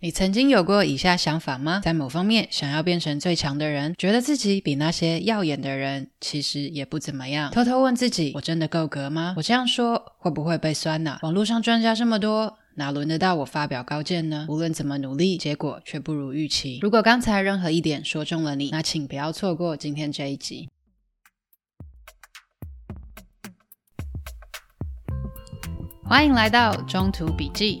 你曾经有过以下想法吗？在某方面想要变成最强的人，觉得自己比那些耀眼的人其实也不怎么样。偷偷问自己：我真的够格吗？我这样说会不会被酸呢？网络上专家这么多，哪轮得到我发表高见呢？无论怎么努力，结果却不如预期。如果刚才任何一点说中了你，那请不要错过今天这一集。欢迎来到中途笔记。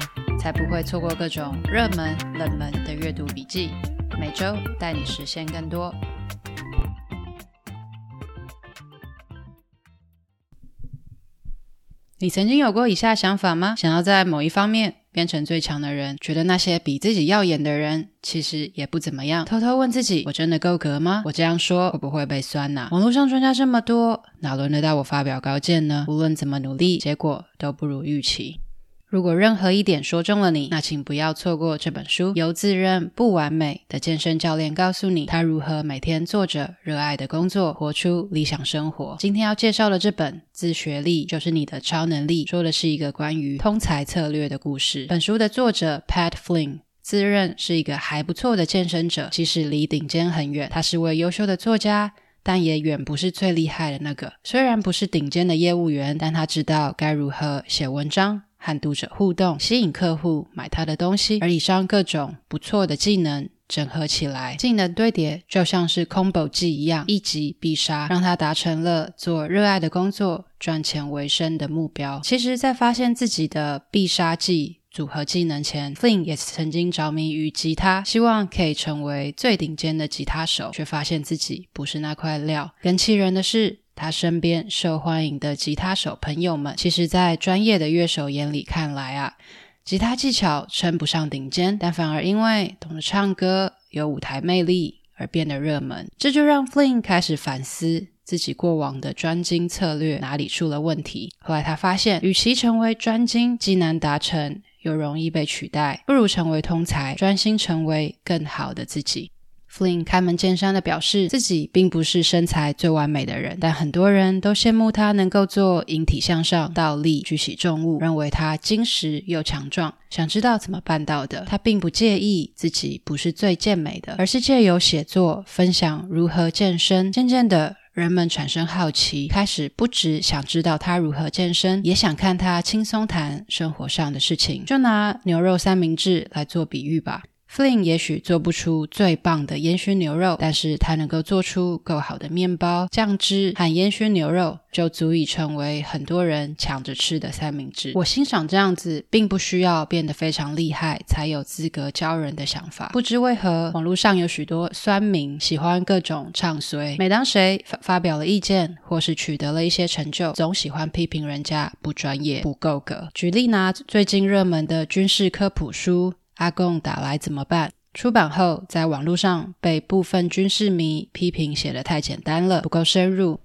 才不会错过各种热门、冷门的阅读笔记，每周带你实现更多。你曾经有过以下想法吗？想要在某一方面变成最强的人，觉得那些比自己耀眼的人其实也不怎么样。偷偷问自己：我真的够格吗？我这样说会不会被酸呢？网络上专家这么多，哪轮得到我发表高见呢？无论怎么努力，结果都不如预期。如果任何一点说中了你，那请不要错过这本书。由自认不完美的健身教练告诉你，他如何每天做着热爱的工作，活出理想生活。今天要介绍的这本《自学力就是你的超能力》，说的是一个关于通才策略的故事。本书的作者 Pat Flynn 自认是一个还不错的健身者，即使离顶尖很远。他是位优秀的作家，但也远不是最厉害的那个。虽然不是顶尖的业务员，但他知道该如何写文章。和读者互动，吸引客户买他的东西，而以上各种不错的技能整合起来，技能堆叠就像是 combo 技一样，一击必杀，让他达成了做热爱的工作、赚钱为生的目标。其实，在发现自己的必杀技组合技能前，Flynn 也曾经着迷于吉他，希望可以成为最顶尖的吉他手，却发现自己不是那块料。更气人的是，他身边受欢迎的吉他手朋友们，其实，在专业的乐手眼里看来啊，吉他技巧称不上顶尖，但反而因为懂得唱歌、有舞台魅力而变得热门。这就让 Flynn 开始反思自己过往的专精策略哪里出了问题。后来他发现，与其成为专精，既难达成又容易被取代，不如成为通才，专心成为更好的自己。Flynn 开门见山地表示，自己并不是身材最完美的人，但很多人都羡慕他能够做引体向上、倒立、举起重物，认为他精实又强壮。想知道怎么办到的？他并不介意自己不是最健美的，而是借由写作分享如何健身。渐渐的，人们产生好奇，开始不只想知道他如何健身，也想看他轻松谈生活上的事情。就拿牛肉三明治来做比喻吧。Flynn 也许做不出最棒的烟熏牛肉，但是他能够做出够好的面包、酱汁和烟熏牛肉，就足以成为很多人抢着吃的三明治。我欣赏这样子，并不需要变得非常厉害才有资格教人的想法。不知为何，网络上有许多酸民喜欢各种唱衰，每当谁发发表了意见或是取得了一些成就，总喜欢批评人家不专业、不够格。举例拿最近热门的军事科普书。阿贡打来怎么办？出版后，在网络上被部分军事迷批评写得太简单了，不够深入，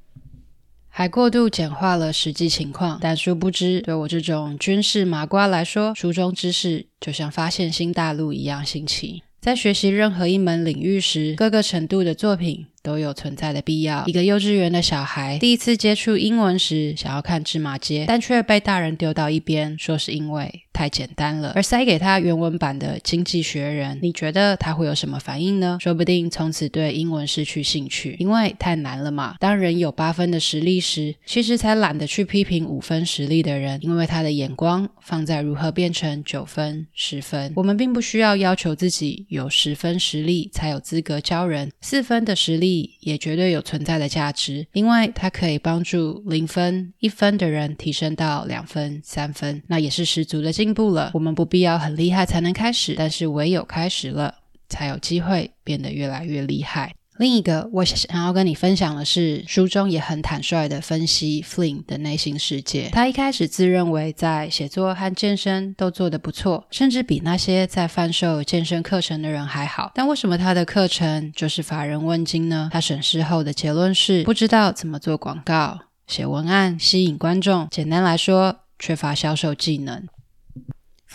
还过度简化了实际情况。但殊不知，对我这种军事麻瓜来说，书中知识就像发现新大陆一样新奇。在学习任何一门领域时，各个程度的作品都有存在的必要。一个幼稚园的小孩第一次接触英文时，想要看芝麻街，但却被大人丢到一边，说是因为太简单了，而塞给他原文版的《经济学人》。你觉得他会有什么反应呢？说不定从此对英文失去兴趣，因为太难了嘛。当人有八分的实力时，其实才懒得去批评五分实力的人，因为他的眼光放在如何变成九分、十分。我们并不需要要求自己有十分实力才有资格教人，四分的实力也绝对有存在的价值，因为它可以帮助零分、一分的人提升到两分、三分，那也是十足的进进步了，我们不必要很厉害才能开始，但是唯有开始了，才有机会变得越来越厉害。另一个我想要跟你分享的是，书中也很坦率地分析 Flynn 的内心世界。他一开始自认为在写作和健身都做得不错，甚至比那些在贩售健身课程的人还好。但为什么他的课程就是乏人问津呢？他审视后的结论是：不知道怎么做广告、写文案、吸引观众。简单来说，缺乏销售技能。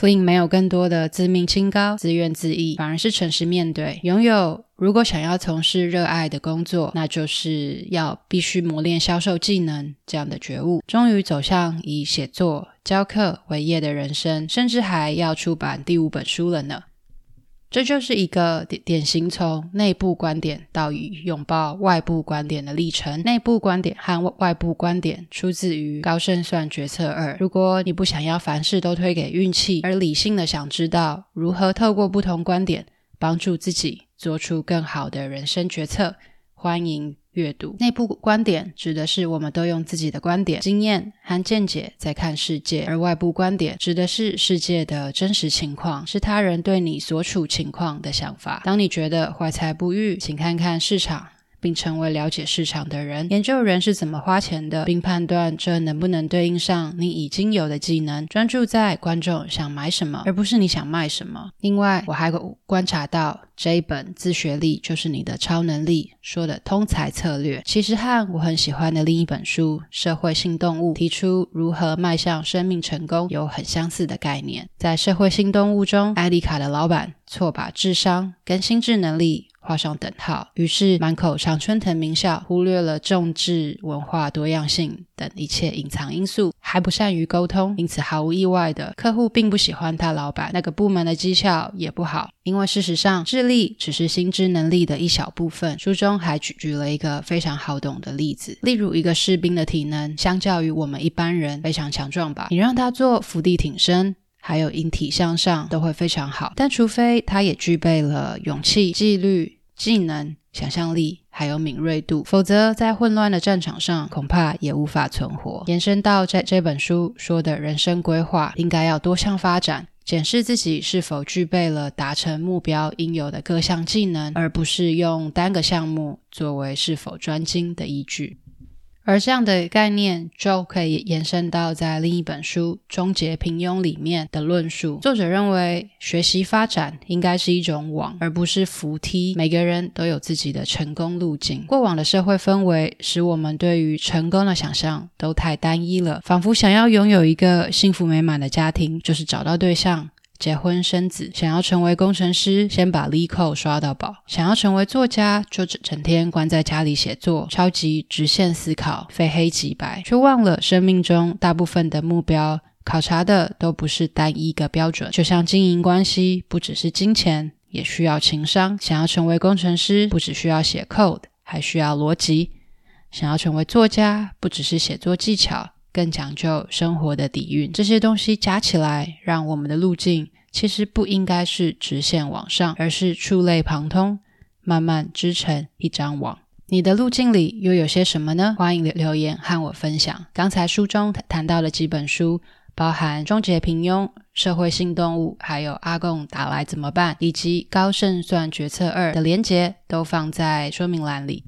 Flynn 没有更多的自命清高、自怨自艾，反而是诚实面对，拥有。如果想要从事热爱的工作，那就是要必须磨练销售技能这样的觉悟，终于走向以写作、教课为业的人生，甚至还要出版第五本书了呢。这就是一个典典型从内部观点到以拥抱外部观点的历程。内部观点和外部观点出自于《高胜算决策二》。如果你不想要凡事都推给运气，而理性的想知道如何透过不同观点帮助自己。做出更好的人生决策，欢迎阅读。内部观点指的是我们都用自己的观点、经验和见解在看世界，而外部观点指的是世界的真实情况，是他人对你所处情况的想法。当你觉得怀才不遇，请看看市场。并成为了解市场的人，研究人是怎么花钱的，并判断这能不能对应上你已经有的技能。专注在观众想买什么，而不是你想卖什么。另外，我还观察到这一本《自学力就是你的超能力》说的通才策略，其实和我很喜欢的另一本书《社会性动物》提出如何迈向生命成功有很相似的概念。在《社会性动物》中，艾丽卡的老板错把智商跟心智能力画上等号，于是满口常春藤名校，忽略了政治文化多样性等一切隐藏因素，还不善于沟通，因此毫无意外的，客户并不喜欢他老板那个部门的绩效也不好，因为事实上智力只是心智能力的一小部分。书中还举举了一个非常好懂的例子，例如一个士兵的体能相较于我们一般人非常强壮吧，你让他做伏地挺身。还有引体向上都会非常好，但除非他也具备了勇气、纪律、技能、想象力，还有敏锐度，否则在混乱的战场上恐怕也无法存活。延伸到在这本书说的人生规划，应该要多项发展，检视自己是否具备了达成目标应有的各项技能，而不是用单个项目作为是否专精的依据。而这样的概念就可以延伸到在另一本书《终结平庸》里面的论述。作者认为，学习发展应该是一种网，而不是扶梯。每个人都有自己的成功路径。过往的社会氛围使我们对于成功的想象都太单一了，仿佛想要拥有一个幸福美满的家庭，就是找到对象。结婚生子，想要成为工程师，先把 l e c o 刷到饱；想要成为作家，就整整天关在家里写作，超级直线思考，非黑即白，却忘了生命中大部分的目标考察的都不是单一个标准。就像经营关系，不只是金钱，也需要情商；想要成为工程师，不只需要写 code，还需要逻辑；想要成为作家，不只是写作技巧。更讲究生活的底蕴，这些东西加起来，让我们的路径其实不应该是直线往上，而是触类旁通，慢慢织成一张网。你的路径里又有些什么呢？欢迎留言和我分享。刚才书中谈到的几本书，包含《终结平庸》《社会性动物》，还有《阿贡打来怎么办》，以及《高胜算决策二》的连结，都放在说明栏里。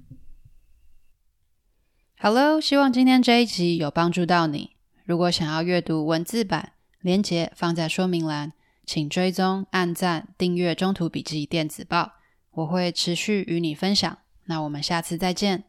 Hello，希望今天这一集有帮助到你。如果想要阅读文字版，连接放在说明栏，请追踪、按赞、订阅《中途笔记电子报》，我会持续与你分享。那我们下次再见。